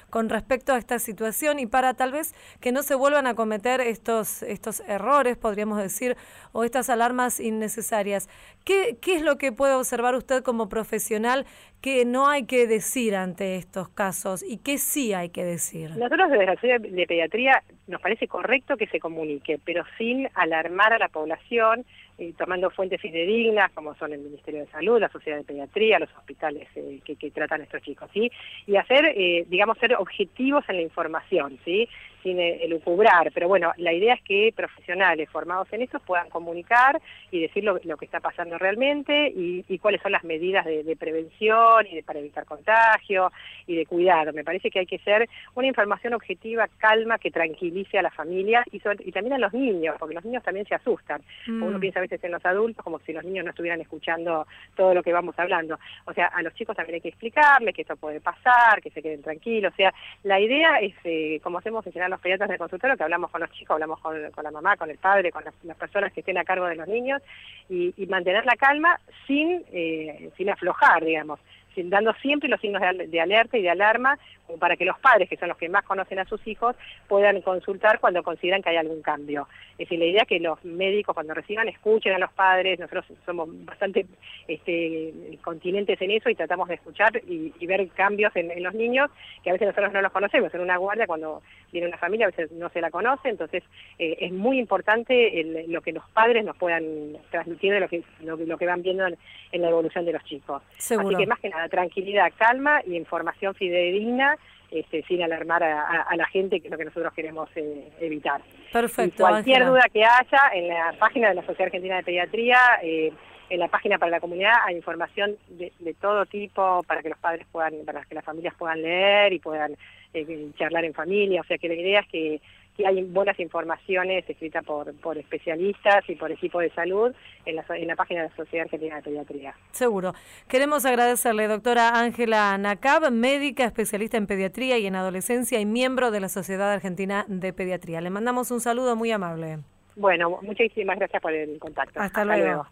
con respecto a esta situación y para tal vez que no se vuelvan a cometer estos, estos errores, podríamos decir, o estas alarmas innecesarias. ¿Qué, ¿Qué es lo que puede observar usted como profesional que no hay que decir ante estos casos y qué sí hay que decir?
Nosotros desde la Sociedad de Pediatría nos parece correcto que se comunique, pero sin alarmar a la población, eh, tomando fuentes fidedignas como son el Ministerio de Salud, la Sociedad de Pediatría, los hospitales eh, que, tratan a estos chicos, ¿sí? Y hacer, eh, digamos, ser objetivos en la información, ¿sí? Sin elucubrar, pero bueno, la idea es que profesionales formados en esto puedan comunicar y decir lo, que está pasando realmente y, cuáles son las medidas de, prevención y de, para evitar contagio y de cuidado. Me parece que hay que ser una información objetiva, calma, que tranquilice a la familia y, y también a los niños, porque los niños también se asustan. Uno mm. piensa a veces en los adultos como si los niños no estuvieran escuchando todo lo que vamos hablando. O sea, a los chicos también hay que explicarles que esto puede pasar, que se queden tranquilos. O sea, la idea es, eh, como hacemos en general los pediatras de consultorio, que hablamos con los chicos, hablamos con, la mamá, con el padre, con las, personas que estén a cargo de los niños, y, mantener la calma sin, eh, sin aflojar, digamos dando siempre los signos de, alerta y de alarma para que los padres, que son los que más conocen a sus hijos, puedan consultar cuando consideran que hay algún cambio. Es decir, la idea es que los médicos cuando reciban escuchen a los padres, nosotros somos bastante este, continentes en eso y tratamos de escuchar y, ver cambios en, los niños, que a veces nosotros no los conocemos. En una guardia, cuando viene una familia, a veces no se la conoce, entonces eh, es muy importante lo que los padres nos puedan transmitir de lo que, lo, que van viendo en, la evolución de los chicos. Así que más que nada, tranquilidad, calma y información fidedigna este, sin alarmar a, la gente, que es lo que nosotros queremos eh, evitar.
Perfecto.
cualquier duda que haya, en la página de la Sociedad Argentina de Pediatría, eh, en la página para la comunidad hay información de, todo tipo para que los padres puedan, para que las familias puedan leer y puedan eh, charlar en familia. O sea que la idea es que que hay buenas informaciones escritas por, por especialistas y por equipo de salud en la, en la página de la Sociedad Argentina de Pediatría.
Seguro. Queremos agradecerle, doctora Ángela Nacab, médica especialista en pediatría y en adolescencia y miembro de la Sociedad Argentina de Pediatría. Le mandamos un saludo muy amable.
Bueno, muchísimas gracias por el contacto.
Hasta, luego.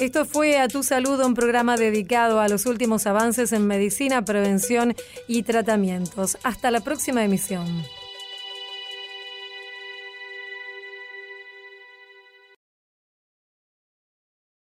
Esto fue A Tu Salud, un programa dedicado a los últimos avances en medicina, prevención y tratamientos. Hasta la próxima emisión.